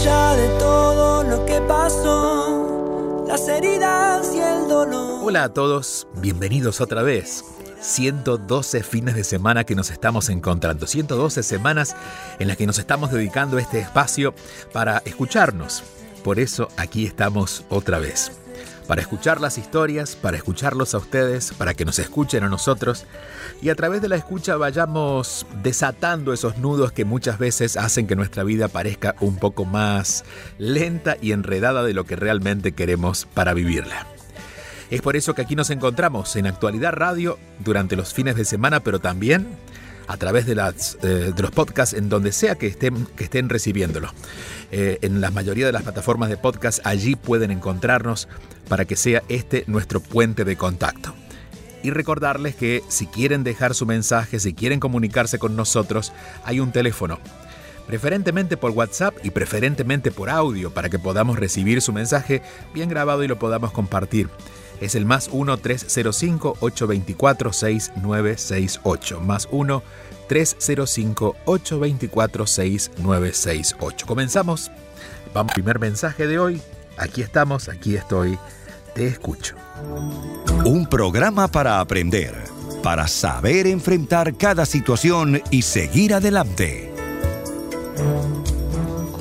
De todo lo que pasó, las heridas y el dolor. Hola a todos, bienvenidos otra vez. 112 fines de semana que nos estamos encontrando, 112 semanas en las que nos estamos dedicando este espacio para escucharnos. Por eso aquí estamos otra vez. Para escuchar las historias, para escucharlos a ustedes, para que nos escuchen a nosotros y a través de la escucha vayamos desatando esos nudos que muchas veces hacen que nuestra vida parezca un poco más lenta y enredada de lo que realmente queremos para vivirla. Es por eso que aquí nos encontramos en Actualidad Radio durante los fines de semana, pero también a través eh, de los podcasts en donde sea que estén, que estén recibiéndolo. Eh, en la mayoría de las plataformas de podcast allí pueden encontrarnos para que sea este nuestro puente de contacto. Y recordarles que si quieren dejar su mensaje, si quieren comunicarse con nosotros, hay un teléfono preferentemente por WhatsApp y preferentemente por audio para que podamos recibir su mensaje bien grabado y lo podamos compartir es el más 1-305-824-6968. Más 1-305-824-6968. Comenzamos. Vamos, primer mensaje de hoy. Aquí estamos, aquí estoy. Te escucho. Un programa para aprender, para saber enfrentar cada situación y seguir adelante.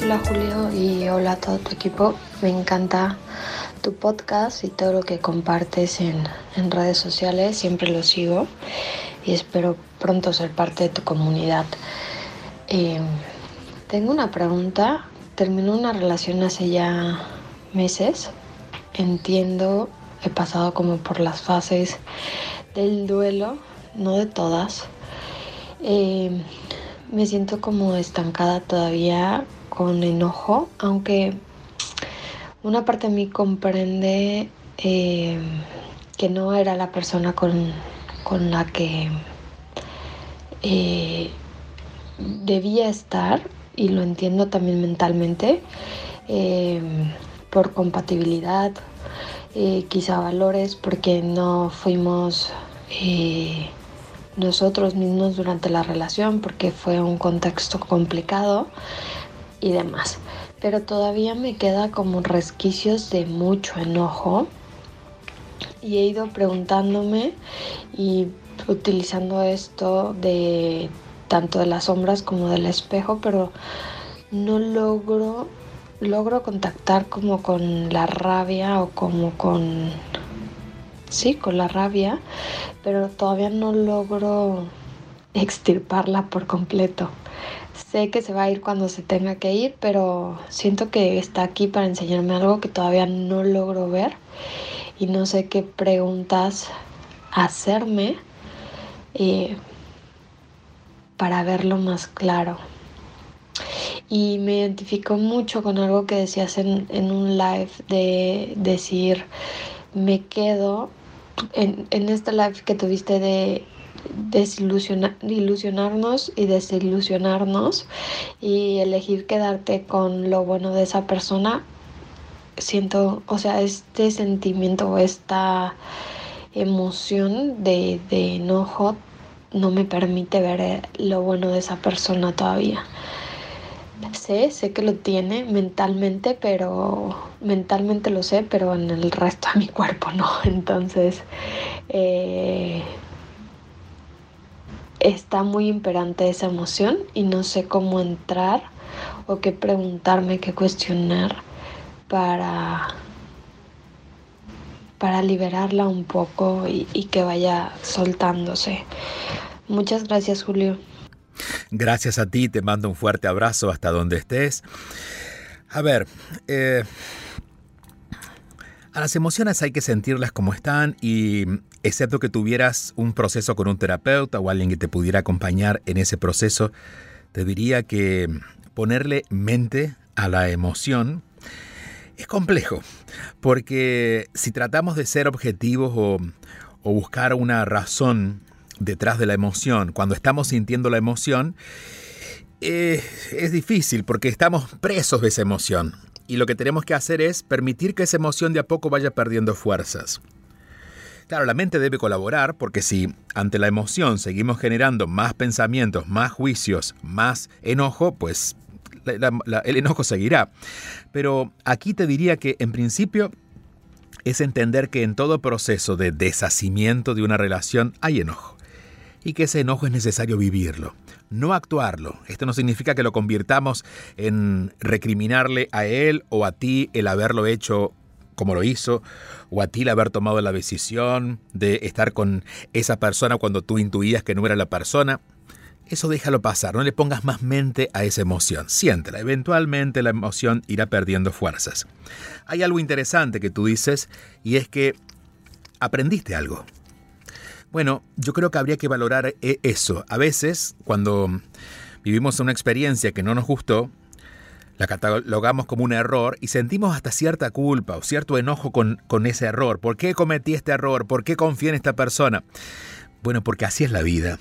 Hola Julio y hola a todo tu equipo. Me encanta tu podcast y todo lo que compartes en, redes sociales. Siempre lo sigo y espero pronto ser parte de tu comunidad. Em, tengo una pregunta. Terminó una relación hace ya meses. Entiendo, he pasado como por las fases del duelo, no de todas. Em, me siento como estancada todavía con enojo, aunque una parte de mí comprende eh, que no era la persona con, la que eh, debía estar y lo entiendo también mentalmente eh, por compatibilidad, quizá valores, porque no fuimos nosotros mismos durante la relación, porque fue un contexto complicado y demás pero todavía me queda como resquicios de mucho enojo y he ido preguntándome y utilizando esto de tanto de las sombras como del espejo, pero no logro logro contactar como con la rabia o como con sí, con la rabia, pero todavía no logro extirparla por completo. Sé que se va a ir cuando se tenga que ir, pero siento que está aquí para enseñarme algo que todavía no logro ver y no sé qué preguntas hacerme eh, para verlo más claro. Y me identifico mucho con algo que decías en, en un live de decir, me quedo en, en este live que tuviste de desilusionarnos y desilusionarnos y elegir quedarte con lo bueno de esa persona, siento, o sea, este sentimiento o esta emoción de, de enojo no me permite ver eh, lo bueno de esa persona todavía. Sé, sé que lo tiene mentalmente, pero mentalmente lo sé, pero en el resto de mi cuerpo no. Entonces, eh, está muy imperante esa emoción y no sé cómo entrar o qué preguntarme, qué cuestionar para, para liberarla un poco y, que vaya soltándose. Muchas gracias, Julio. Gracias a ti, te mando un fuerte abrazo hasta donde estés. A ver, eh, a las emociones hay que sentirlas como están y excepto que tuvieras un proceso con un terapeuta o alguien que te pudiera acompañar en ese proceso, te diría que ponerle mente a la emoción es complejo, porque si tratamos de ser objetivos o, buscar una razón detrás de la emoción, cuando estamos sintiendo la emoción, eh, es difícil porque estamos presos de esa emoción. Y lo que tenemos que hacer es permitir que esa emoción de a poco vaya perdiendo fuerzas. Claro, la mente debe colaborar porque si ante la emoción seguimos generando más pensamientos, más juicios, más enojo, pues el enojo seguirá. Pero aquí te diría que en principio es entender que en todo proceso de deshacimiento de una relación hay enojo y que ese enojo es necesario vivirlo, no actuarlo. Esto no significa que lo convirtamos en recriminarle a él o a ti el haberlo hecho como lo hizo, o a ti el haber tomado la decisión de estar con esa persona cuando tú intuías que no era la persona. Eso déjalo pasar, no le pongas más mente a esa emoción, siéntela, eventualmente la emoción irá perdiendo fuerzas. Hay algo interesante que tú dices y es que aprendiste algo. Bueno, yo creo que habría que valorar eh, eso. A veces, cuando vivimos una experiencia que no nos gustó, la catalogamos como un error y sentimos hasta cierta culpa o cierto enojo con, con ese error. ¿Por qué cometí este error? ¿Por qué confié en esta persona? Bueno, porque así es la vida.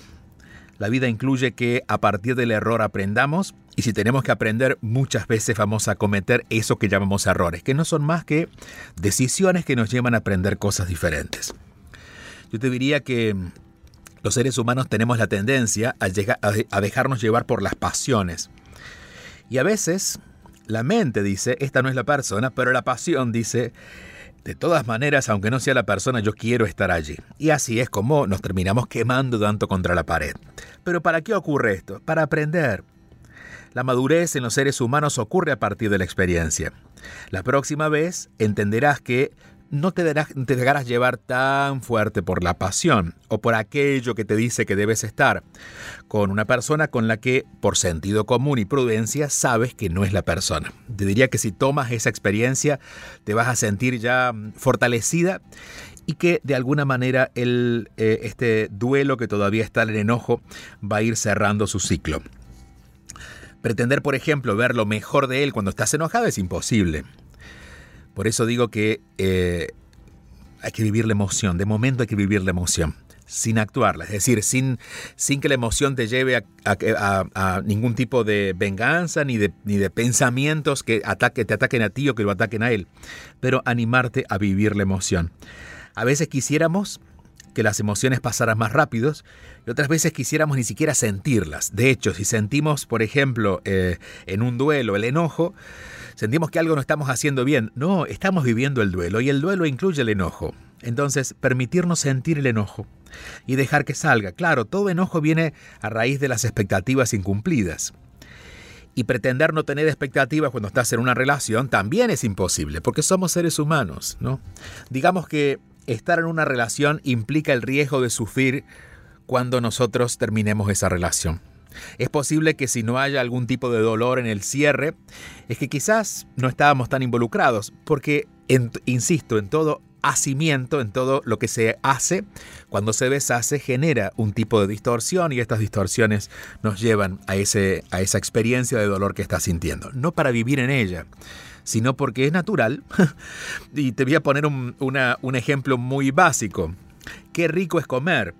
La vida incluye que a partir del error aprendamos y si tenemos que aprender muchas veces vamos a cometer eso que llamamos errores, que no son más que decisiones que nos llevan a aprender cosas diferentes. Yo te diría que los seres humanos tenemos la tendencia a, dejarnos llevar por las pasiones. Y a veces la mente dice, esta no es la persona, pero la pasión dice, de todas maneras, aunque no sea la persona, yo quiero estar allí. Y así es como nos terminamos quemando tanto contra la pared. Pero ¿para qué ocurre esto? Para aprender. La madurez en los seres humanos ocurre a partir de la experiencia. La próxima vez entenderás que no te, dejarás llevar tan fuerte por la pasión o por aquello que te dice que debes estar con una persona con la que por sentido común y prudencia sabes que no es la persona. Te diría que si tomas esa experiencia te vas a sentir ya fortalecida y que de alguna manera el, eh, este duelo que todavía está en el enojo va a ir cerrando su ciclo. Pretender, por ejemplo, ver lo mejor de él cuando estás enojado es imposible. Por eso digo que eh, hay que vivir la emoción, de momento hay que vivir la emoción, sin actuarla, es decir, sin, sin que la emoción te lleve a, ningún tipo de venganza ni de, ni de pensamientos que ataque, te ataquen a ti o que lo ataquen a él, pero animarte a vivir la emoción. A veces quisiéramos que las emociones pasaran más rápidos y otras veces quisiéramos ni siquiera sentirlas. De hecho, si sentimos, por ejemplo, eh, en un duelo el enojo, sentimos que algo no estamos haciendo bien. No, estamos viviendo el duelo y el duelo incluye el enojo. Entonces, permitirnos sentir el enojo y dejar que salga. Claro, todo enojo viene a raíz de las expectativas incumplidas. Y pretender no tener expectativas cuando estás en una relación también es imposible, porque somos seres humanos, ¿no? Digamos que estar en una relación implica el riesgo de sufrir cuando nosotros terminemos esa relación. Es posible que si no haya algún tipo de dolor en el cierre, es que quizás no estábamos tan involucrados, porque, insisto, en todo hacimiento, en todo lo que se hace, cuando se deshace, genera un tipo de distorsión y estas distorsiones nos llevan a, ese, a esa experiencia de dolor que estás sintiendo. No para vivir en ella, sino porque es natural. y te voy a poner un, un ejemplo muy básico. Qué rico es comer,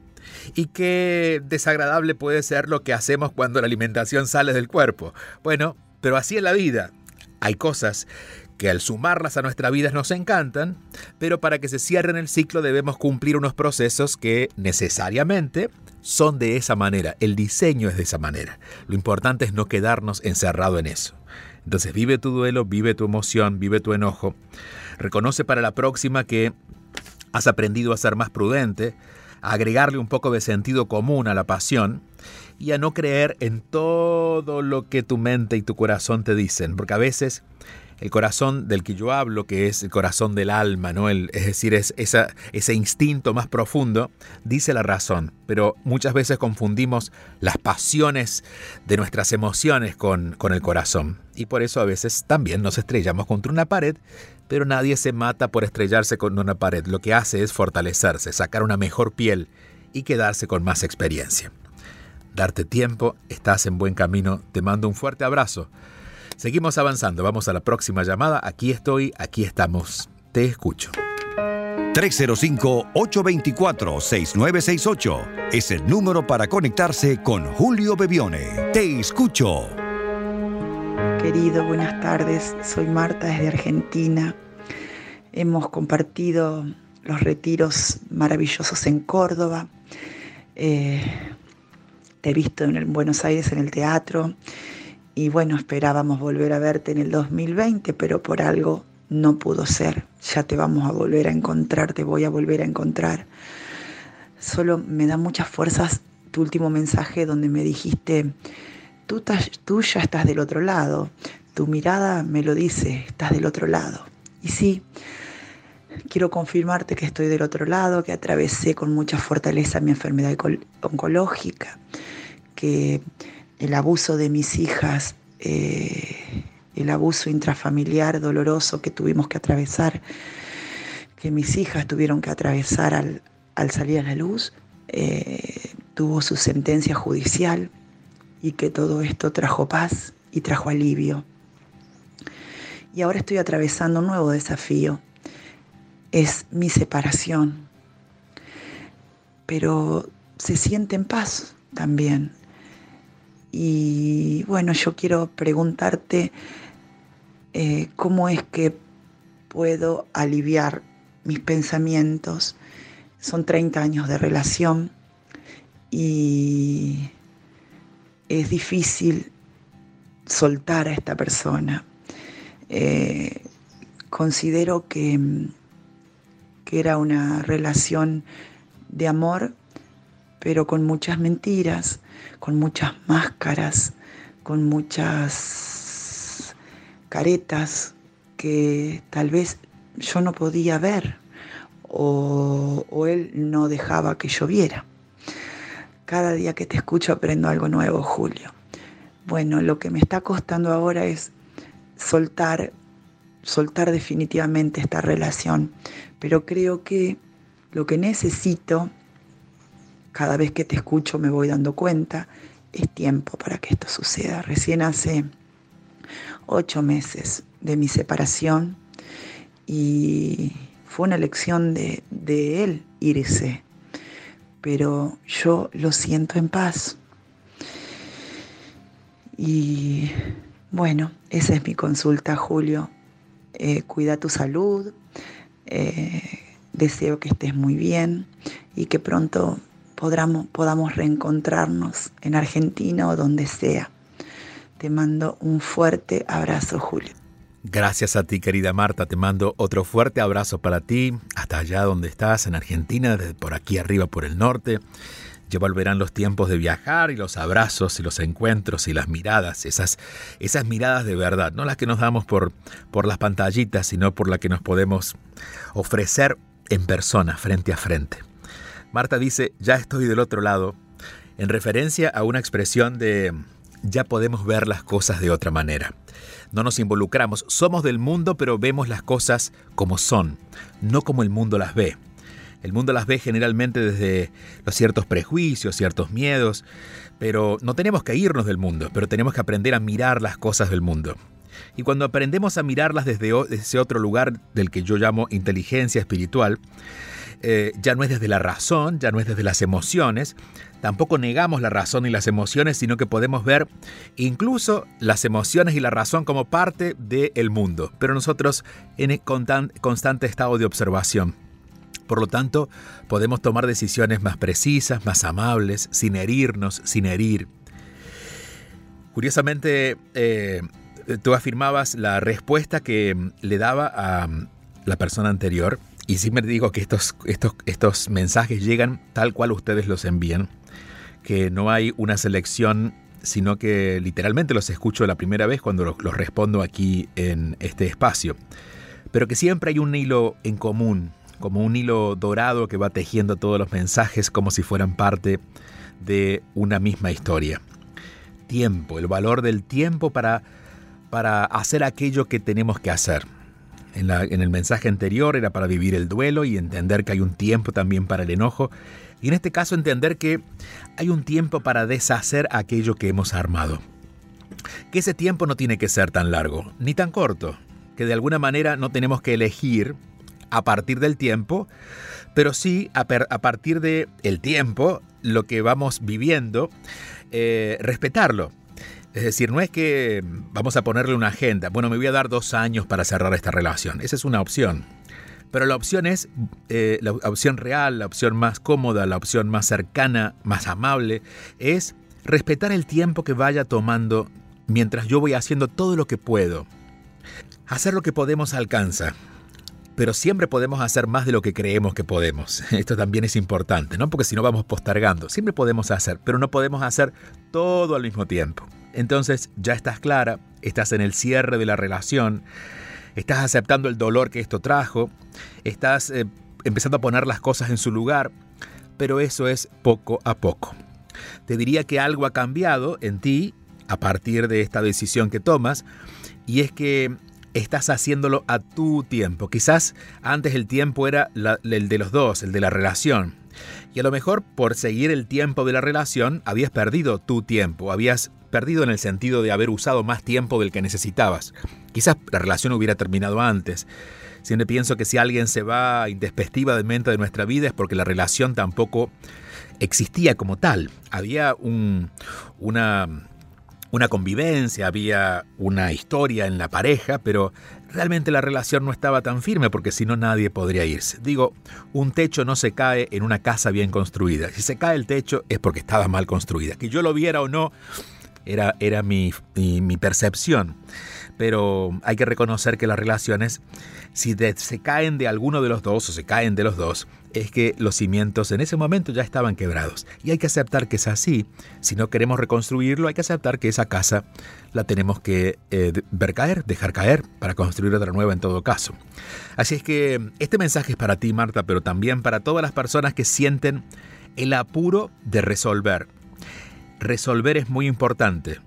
y qué desagradable puede ser lo que hacemos cuando la alimentación sale del cuerpo. Bueno, pero así es la vida. Hay cosas que al sumarlas a nuestra vida nos encantan, pero para que se cierren el ciclo debemos cumplir unos procesos que necesariamente son de esa manera. El diseño es de esa manera. Lo importante es no quedarnos encerrado en eso. Entonces vive tu duelo, vive tu emoción, vive tu enojo. Reconoce para la próxima que has aprendido a ser más prudente, agregarle un poco de sentido común a la pasión y a no creer en todo lo que tu mente y tu corazón te dicen, porque a veces el corazón del que yo hablo, que es el corazón del alma, ¿no? es decir, es ese instinto más profundo, dice la razón, pero muchas veces confundimos las pasiones de nuestras emociones con el corazón. Y por eso a veces también nos estrellamos contra una pared, pero nadie se mata por estrellarse contra una pared. Lo que hace es fortalecerse, sacar una mejor piel y quedarse con más experiencia. Darte tiempo, estás en buen camino, te mando un fuerte abrazo Seguimos avanzando, vamos a la próxima llamada. Aquí estoy, aquí estamos. Te escucho. 305-824-6968 es el número para conectarse con Julio Bebione. Te escucho. Querido, buenas tardes. Soy Marta desde Argentina. Hemos compartido los retiros maravillosos en Córdoba. Eh, te he visto en Buenos Aires en el teatro y bueno, esperábamos volver a verte en el 2020, pero por algo no pudo ser. Ya te vamos a volver a encontrar, te voy a volver a encontrar. Solo me da muchas fuerzas tu último mensaje donde me dijiste, tú, ya estás del otro lado, tu mirada me lo dice, estás del otro lado. Y sí, quiero confirmarte que estoy del otro lado, que atravesé con mucha fortaleza mi enfermedad oncológica, que el abuso de mis hijas, eh, el abuso intrafamiliar doloroso que tuvimos que atravesar, que mis hijas tuvieron que atravesar al, salir a la luz, eh, tuvo su sentencia judicial y que todo esto trajo paz y trajo alivio. Y ahora estoy atravesando un nuevo desafío. Es mi separación. Pero se siente en paz también. Y bueno, yo quiero preguntarte eh, cómo es que puedo aliviar mis pensamientos. Son 30 años de relación y es difícil soltar a esta persona. Eh, considero que, que era una relación de amor, pero con muchas mentiras, con muchas máscaras, con muchas caretas que tal vez yo no podía ver o, o él no dejaba que yo viera. Cada día que te escucho aprendo algo nuevo, Julio. Bueno, lo que me está costando ahora es soltar, soltar definitivamente esta relación, pero creo que lo que necesito, cada vez que te escucho me voy dando cuenta, es tiempo para que esto suceda. Recién hace ocho meses de mi separación y fue una elección de, de él irse pero yo lo siento en paz. Y bueno, esa es mi consulta, Julio. Eh, cuida tu salud, eh, deseo que estés muy bien y que pronto podamos, podamos reencontrarnos en Argentina o donde sea. Te mando un fuerte abrazo, Julio. Gracias a ti, querida Marta. Te mando otro fuerte abrazo para ti, hasta allá donde estás, en Argentina, desde por aquí arriba, por el norte. Ya volverán los tiempos de viajar y los abrazos y los encuentros y las miradas, esas, esas miradas de verdad, no las que nos damos por, por las pantallitas, sino por las que nos podemos ofrecer en persona, frente a frente. Marta dice, ya estoy del otro lado, en referencia a una expresión de ya podemos ver las cosas de otra manera no nos involucramos, somos del mundo pero vemos las cosas como son, no como el mundo las ve. El mundo las ve generalmente desde los ciertos prejuicios, ciertos miedos, pero no tenemos que irnos del mundo, pero tenemos que aprender a mirar las cosas del mundo. Y cuando aprendemos a mirarlas desde ese otro lugar del que yo llamo inteligencia espiritual, eh, ya no es desde la razón, ya no es desde las emociones, tampoco negamos la razón y las emociones, sino que podemos ver incluso las emociones y la razón como parte del mundo, pero nosotros en constante estado de observación. Por lo tanto, podemos tomar decisiones más precisas, más amables, sin herirnos, sin herir. Curiosamente, eh, tú afirmabas la respuesta que le daba a la persona anterior y me digo que estos, estos, estos mensajes llegan tal cual ustedes los envían, que no hay una selección, sino que literalmente los escucho la primera vez cuando los, los respondo aquí en este espacio. Pero que siempre hay un hilo en común, como un hilo dorado que va tejiendo todos los mensajes como si fueran parte de una misma historia. Tiempo, el valor del tiempo para, para hacer aquello que tenemos que hacer en, el mensaje anterior era para vivir el duelo y entender que hay un tiempo también para el enojo. Y en este caso entender que hay un tiempo para deshacer aquello que hemos armado. que ese tiempo no tiene que ser tan largo, ni tan corto, que de alguna manera no tenemos que elegir a partir del tiempo, pero sí a, partir del el tiempo, lo que vamos viviendo, eh, respetarlo. Es decir, no es que vamos a ponerle una agenda, bueno, me voy a dar dos años para cerrar esta relación, esa es una opción. Pero la opción es eh, la opción real, la opción más cómoda, la opción más cercana, más amable, es respetar el tiempo que vaya tomando mientras yo voy haciendo todo lo que puedo. Hacer lo que podemos alcanza, pero siempre podemos hacer más de lo que creemos que podemos. Esto también es importante, ¿no? Porque si no vamos postergando, siempre podemos hacer, pero no podemos hacer todo al mismo tiempo. Entonces ya estás clara, estás en el cierre de la relación, estás aceptando el dolor que esto trajo, estás eh, empezando a poner las cosas en su lugar, pero eso es poco a poco. Te diría que algo ha cambiado en ti a partir de esta decisión que tomas y es que estás haciéndolo a tu tiempo. Quizás antes el tiempo era el de los dos, el de la relación. Y a lo mejor por seguir el tiempo de la relación habías perdido tu tiempo, habías perdido en el sentido de haber usado más tiempo del que necesitabas. Quizás la relación hubiera terminado antes. Siempre pienso que si alguien se va mente de nuestra vida es porque la relación tampoco existía como tal. Había un, una, una convivencia, había una historia en la pareja, pero realmente la relación no estaba tan firme porque si no nadie podría irse. Digo, un techo no se cae en una casa bien construida. Si se cae el techo es porque estaba mal construida. Que yo lo viera o no, era, era mi, mi, percepción. Pero hay que reconocer que las relaciones, si se caen de alguno de los dos o se caen de los dos, es que los cimientos en ese momento ya estaban quebrados. Y hay que aceptar que es así. Si no queremos reconstruirlo, hay que aceptar que esa casa la tenemos que eh, ver caer, dejar caer, para construir otra nueva en todo caso. Así es que este mensaje es para ti, Marta, pero también para todas las personas que sienten el apuro de resolver. Resolver es muy importante,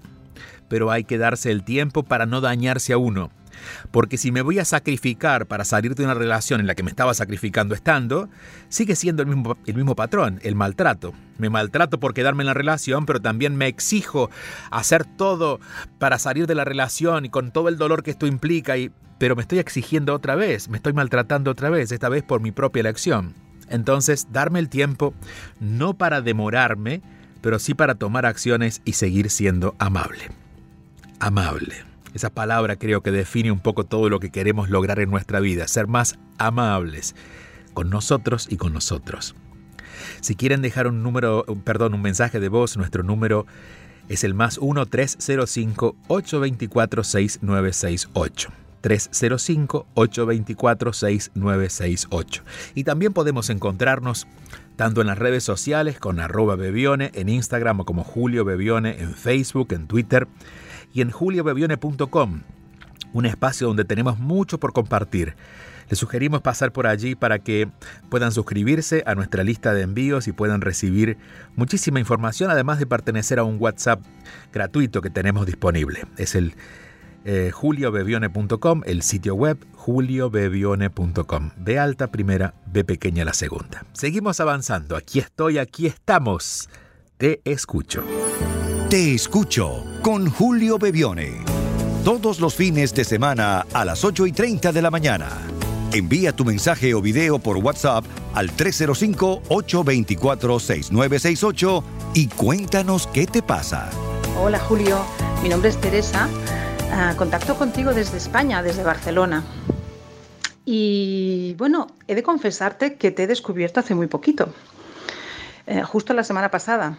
pero hay que darse el tiempo para no dañarse a uno porque si me voy a sacrificar para salir de una relación en la que me estaba sacrificando estando, sigue siendo el mismo, el mismo patrón, el maltrato. Me maltrato por quedarme en la relación, pero también me exijo hacer todo para salir de la relación y con todo el dolor que esto implica, y, pero me estoy exigiendo otra vez, me estoy maltratando otra vez, esta vez por mi propia elección. Entonces, darme el tiempo no para demorarme, pero sí para tomar acciones y seguir siendo amable. Amable. Esa palabra creo que define un poco todo lo que queremos lograr en nuestra vida, ser más amables con nosotros y con nosotros. Si quieren dejar un número, perdón, un mensaje de voz, nuestro número es el más 1-305-824-6968. 305-824-6968. Y también podemos encontrarnos tanto en las redes sociales con arroba Bebione, en Instagram como Julio Bebione, en Facebook, en Twitter y en juliobevione.com, un espacio donde tenemos mucho por compartir. Les sugerimos pasar por allí para que puedan suscribirse a nuestra lista de envíos y puedan recibir muchísima información, además de pertenecer a un WhatsApp gratuito que tenemos disponible. Es el eh, juliobevione.com, el sitio web juliobevione.com. B alta primera, B pequeña la segunda. Seguimos avanzando. Aquí estoy, aquí estamos. Te escucho. Te escucho con Julio Bebione. Todos los fines de semana a las 8 y 30 de la mañana. Envía tu mensaje o video por WhatsApp al 305-824-6968 y cuéntanos qué te pasa. Hola Julio, mi nombre es Teresa. Ah, contacto contigo desde España, desde Barcelona. Y bueno, he de confesarte que te he descubierto hace muy poquito, eh, justo la semana pasada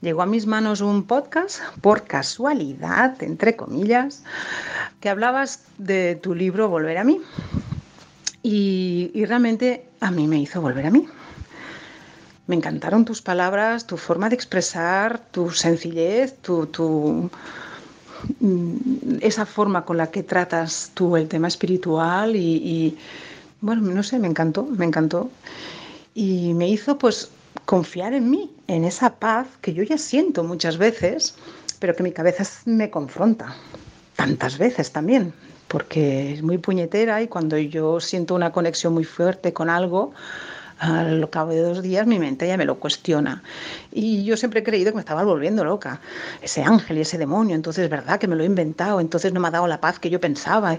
llegó a mis manos un podcast, por casualidad, entre comillas, que hablabas de tu libro Volver a mí. Y, realmente a mí me hizo volver a mí. Me encantaron tus palabras, tu forma de expresar, tu sencillez, tu, mm, esa forma con la que tratas tú el tema espiritual y, y, bueno, no sé, me encantó, me encantó. Y me hizo pues confiar en mí, en esa paz que yo ya siento muchas veces, pero que mi cabeza me confronta tantas veces también, porque es muy puñetera y cuando yo siento una conexión muy fuerte con algo, al cabo de dos días mi mente ya me lo cuestiona. Y yo siempre he creído que me estaba volviendo loca. Ese ángel y ese demonio, entonces es verdad que me lo he inventado, entonces no me ha dado la paz que yo pensaba.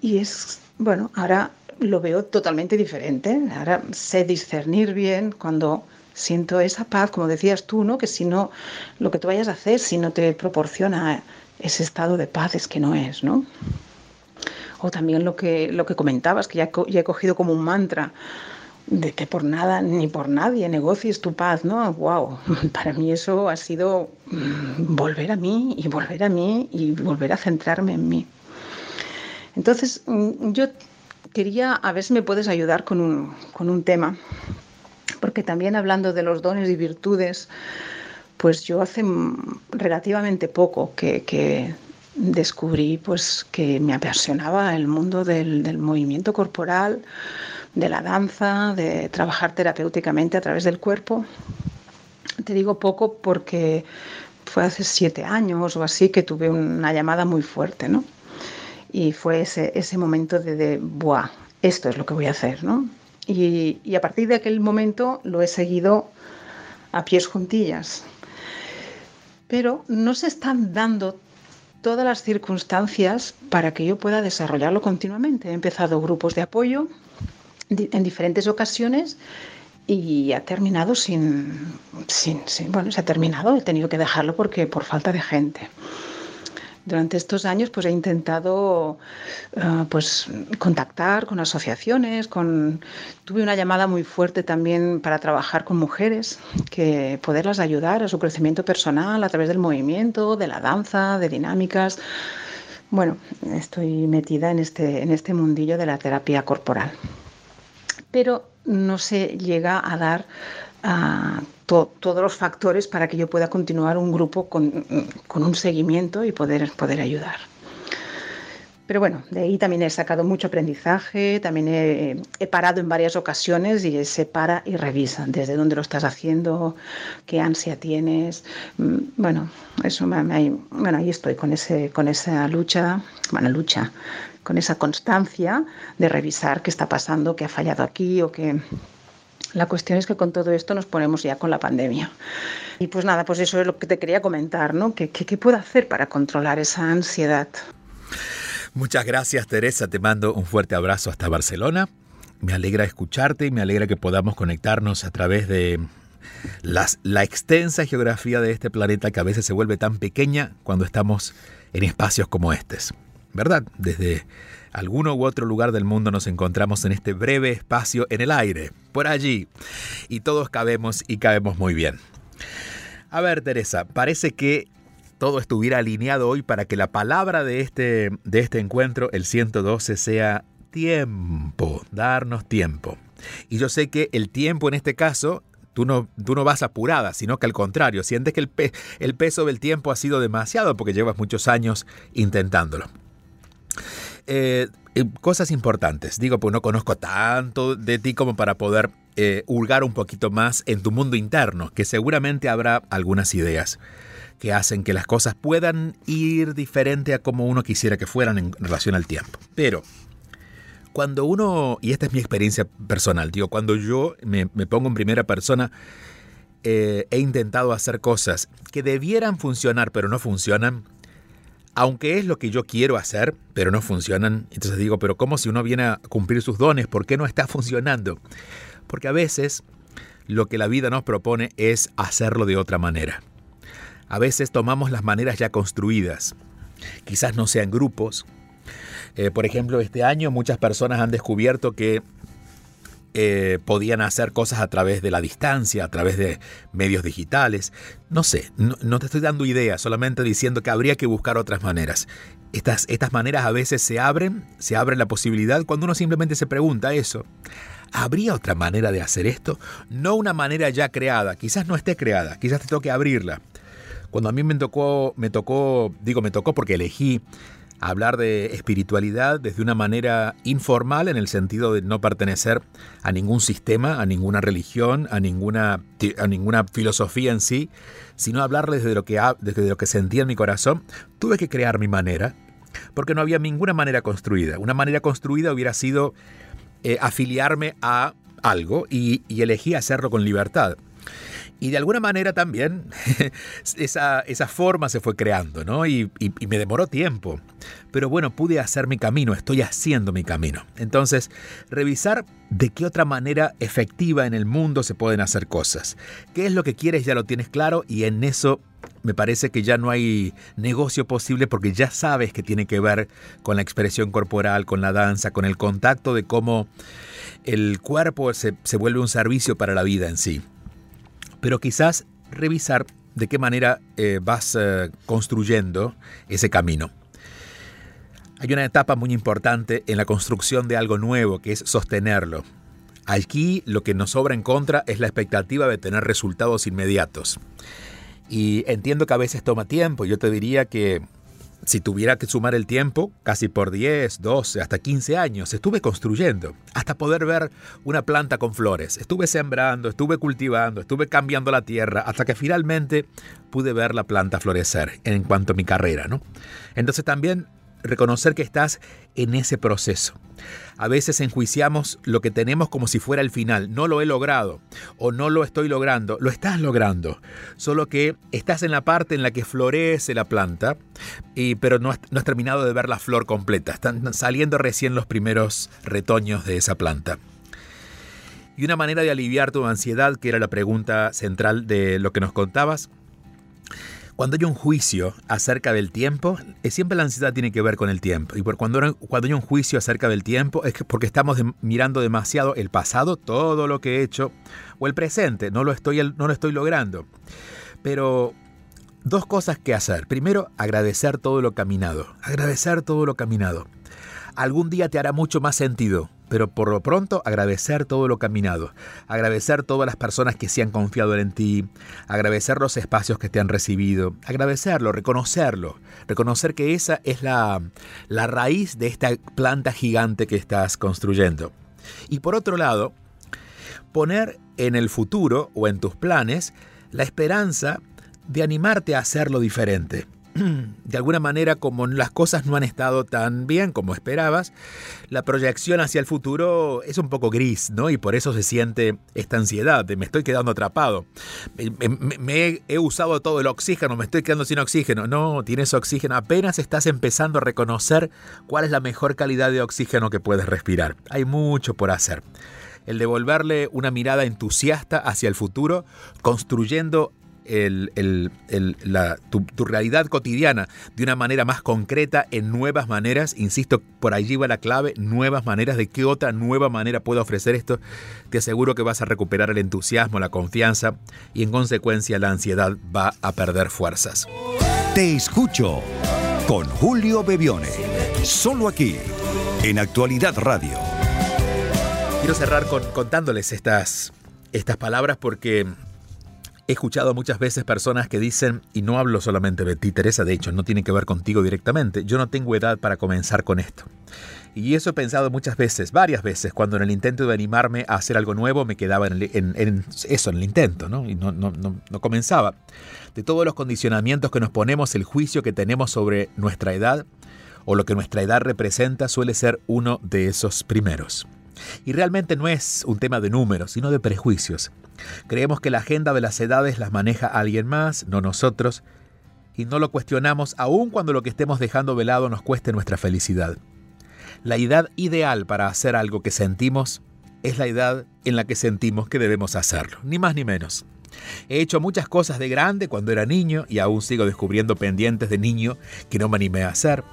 Y es, bueno, ahora lo veo totalmente diferente. Ahora sé discernir bien cuando siento esa paz, como decías tú, ¿no? Que si no, lo que tú vayas a hacer, si no te proporciona ese estado de paz, es que no es, ¿no? O también lo que, lo que comentabas, que ya, ya he cogido como un mantra, de que por nada ni por nadie negocies tu paz, ¿no? ¡Wow! Para mí eso ha sido mm, volver a mí y volver a mí y volver a centrarme en mí. Entonces, mm, yo quería a ver si me puedes ayudar con un, con un tema porque también hablando de los dones y virtudes, pues yo hace relativamente poco que, descubrí pues que me apasionaba el mundo del, movimiento corporal, de la danza, de trabajar terapéuticamente a través del cuerpo. Te digo poco porque fue hace siete años o así que tuve una llamada muy fuerte, ¿no? Y fue ese, ese momento de, de, ¡buah! Esto es lo que voy a hacer, ¿no? Y, a partir de aquel momento lo he seguido a pies juntillas. Pero no se están dando todas las circunstancias para que yo pueda desarrollarlo continuamente. He empezado grupos de apoyo en diferentes ocasiones y ha terminado sin, sin, sin, bueno, se ha terminado, he tenido que dejarlo porque por falta de gente. Durante estos años pues he intentado eh, pues contactar con asociaciones, con tuve una llamada muy fuerte también para trabajar con mujeres, que poderlas ayudar a su crecimiento personal a través del movimiento, de la danza, de dinámicas. Bueno, estoy metida en este en este mundillo de la terapia corporal. Pero no se llega a dar todos los factores para que yo pueda continuar un grupo con, un seguimiento y poder, poder ayudar. Pero bueno, de ahí también he sacado mucho aprendizaje, también he, parado en varias ocasiones y se para y revisa desde dónde lo estás haciendo, qué ansia tienes. Mm, bueno, eso bueno, ahí estoy con, ese, con esa lucha, bueno, lucha, con esa constancia de revisar qué está pasando, qué ha fallado aquí o qué, la cuestión es que con todo esto nos ponemos ya con la pandemia. Y pues nada, pues eso es lo que te quería comentar, ¿no? ¿Qué, qué, puedo hacer para controlar esa ansiedad? Muchas gracias, Teresa. Te mando un fuerte abrazo hasta Barcelona. Me alegra escucharte y me alegra que podamos conectarnos a través de la extensa geografía de este planeta que a veces se vuelve tan pequeña cuando estamos en espacios como estos. ¿Verdad? Desde alguno u otro lugar del mundo nos encontramos en este breve espacio en el aire, por allí, y todos cabemos y cabemos muy bien. A ver, Teresa, parece que todo estuviera alineado hoy para que la palabra de este, de este encuentro, el 112, sea tiempo, darnos tiempo. Y yo sé que el tiempo en este caso Tú no, tú no, vas apurada, sino que al contrario, sientes que el, el, peso del tiempo ha sido demasiado porque llevas muchos años intentándolo. Eh, eh, cosas importantes. Digo, pues no conozco tanto de ti como para poder eh, hurgar un poquito más en tu mundo interno, que seguramente habrá algunas ideas que hacen que las cosas puedan ir diferente a como uno quisiera que fueran en relación al tiempo. Pero cuando uno, y esta es mi experiencia personal, digo, cuando yo me, pongo en primera persona, he intentado hacer cosas que debieran funcionar pero no funcionan, aunque es lo que yo quiero hacer, pero no funcionan. Entonces digo, pero ¿cómo si uno viene a cumplir sus dones? ¿Por qué no está funcionando? Porque a veces lo que la vida nos propone es hacerlo de otra manera. A veces tomamos las maneras ya construidas. Quizás no sean grupos. Eh, por ejemplo, este año muchas personas han descubierto que eh, podían hacer cosas a través de la distancia, a través de medios digitales. No sé, no, te estoy dando ideas, solamente diciendo que habría que buscar otras maneras. Estas, estas maneras a veces se abren, se abre la posibilidad cuando uno simplemente se pregunta eso. ¿Habría otra manera de hacer esto? No una manera ya creada, quizás no esté creada, quizás te toque abrirla. Cuando a mí me tocó, me tocó, digo me tocó porque elegí hablar de espiritualidad desde una manera informal en el sentido de no pertenecer a ningún sistema, a ninguna religión, a ninguna, a ninguna filosofía en sí, sino hablar desde lo, que, desde lo que sentía en mi corazón, tuve que crear mi manera, porque no había ninguna manera construida. Una manera construida hubiera sido eh, afiliarme a algo y elegí hacerlo con libertad. Y de alguna manera también esa, forma se fue creando, ¿no? Y, y, me demoró tiempo. Pero bueno, pude hacer mi camino, estoy haciendo mi camino. Entonces, revisar de qué otra manera efectiva en el mundo se pueden hacer cosas. ¿Qué es lo que quieres? Ya lo tienes claro y en eso me parece que ya no hay negocio posible porque ya sabes que tiene que ver con la expresión corporal, con la danza, con el contacto de cómo el cuerpo se, se vuelve un servicio para la vida en sí pero quizás revisar de qué manera eh, vas eh, construyendo ese camino. Hay una etapa muy importante en la construcción de algo nuevo, que es sostenerlo. Aquí lo que nos sobra en contra es la expectativa de tener resultados inmediatos. Y entiendo que a veces toma tiempo. Yo te diría que si tuviera que sumar el tiempo, casi por 10, 12, hasta 15 años, estuve construyendo, hasta poder ver una planta con flores. Estuve sembrando, estuve cultivando, estuve cambiando la tierra, hasta que finalmente pude ver la planta florecer en cuanto a mi carrera, ¿no? Entonces también reconocer que estás en ese proceso. A veces enjuiciamos lo que tenemos como si fuera el final. No lo he logrado o no lo estoy logrando. Lo estás logrando. Solo que estás en la parte en la que florece la planta, y, pero no has, no has terminado de ver la flor completa. Están saliendo recién los primeros retoños de esa planta. Y una manera de aliviar tu ansiedad, que era la pregunta central de lo que nos contabas, cuando hay un juicio acerca del tiempo, eh, siempre la ansiedad tiene que ver con el tiempo. Y por cuando, cuando hay un juicio acerca del tiempo es porque estamos mirando demasiado el pasado, todo lo que he hecho, o el presente, no lo estoy, no lo estoy logrando. Pero dos cosas que hacer. Primero, agradecer todo lo caminado. Agradecer todo lo caminado. Algún día te hará mucho más sentido pero por lo pronto agradecer todo lo caminado, agradecer todas las personas que se han confiado en ti, agradecer los espacios que te han recibido, agradecerlo, reconocerlo, reconocer que esa es la, la raíz de esta planta gigante que estás construyendo. Y por otro lado, poner en el futuro o en tus planes la esperanza de animarte a hacerlo diferente de alguna manera, como las cosas no han estado tan bien como esperabas, la proyección hacia el futuro es un poco gris, ¿no? Y por eso se siente esta ansiedad de me estoy quedando atrapado. Me, he, usado todo el oxígeno, me estoy quedando sin oxígeno. No, tienes oxígeno. Apenas estás empezando a reconocer cuál es la mejor calidad de oxígeno que puedes respirar. Hay mucho por hacer el devolverle una mirada entusiasta hacia el futuro, construyendo tu, realidad cotidiana de una manera más concreta, en nuevas maneras. Insisto, por allí va la clave, nuevas maneras. ¿De qué otra nueva manera puedo ofrecer esto? Te aseguro que vas a recuperar el entusiasmo, la confianza y en consecuencia la ansiedad va a perder fuerzas. Te escucho con Julio Bebione, solo aquí, en Actualidad Radio. Quiero cerrar con, contándoles estas, estas palabras porque He escuchado muchas veces personas que dicen, y no hablo solamente de ti, Teresa, de hecho, no tiene que ver contigo directamente, yo no tengo edad para comenzar con esto. Y eso he pensado muchas veces, varias veces, cuando en el intento de animarme a hacer algo nuevo me quedaba en, eso, en el intento, ¿no? Y no, no, no, no comenzaba. De todos los condicionamientos que nos ponemos, el juicio que tenemos sobre nuestra edad o lo que nuestra edad representa suele ser uno de esos primeros. Y realmente no es un tema de números, sino de prejuicios. Creemos que la agenda de las edades las maneja alguien más, no nosotros, y no lo cuestionamos aun cuando lo que estemos dejando velado nos cueste nuestra felicidad. La edad ideal para hacer algo que sentimos es la edad en la que sentimos que debemos hacerlo, ni más ni menos. He hecho muchas cosas de grande cuando era niño y aún sigo descubriendo pendientes de niño que no me animé a hacer,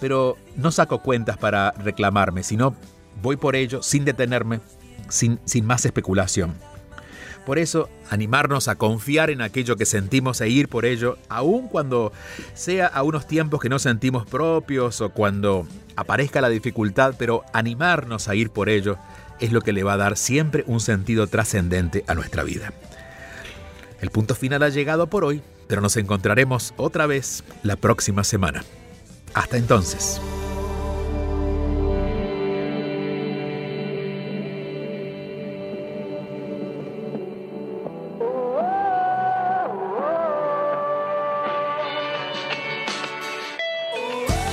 pero no saco cuentas para reclamarme, sino voy por ello sin detenerme, sin, sin más especulación. Por eso, animarnos a confiar en aquello que sentimos e ir por ello, aun cuando sea a unos tiempos que no sentimos propios o cuando aparezca la dificultad, pero animarnos a ir por ello es lo que le va a dar siempre un sentido trascendente a nuestra vida. El punto final ha llegado por hoy, pero nos encontraremos otra vez la próxima semana. Hasta entonces.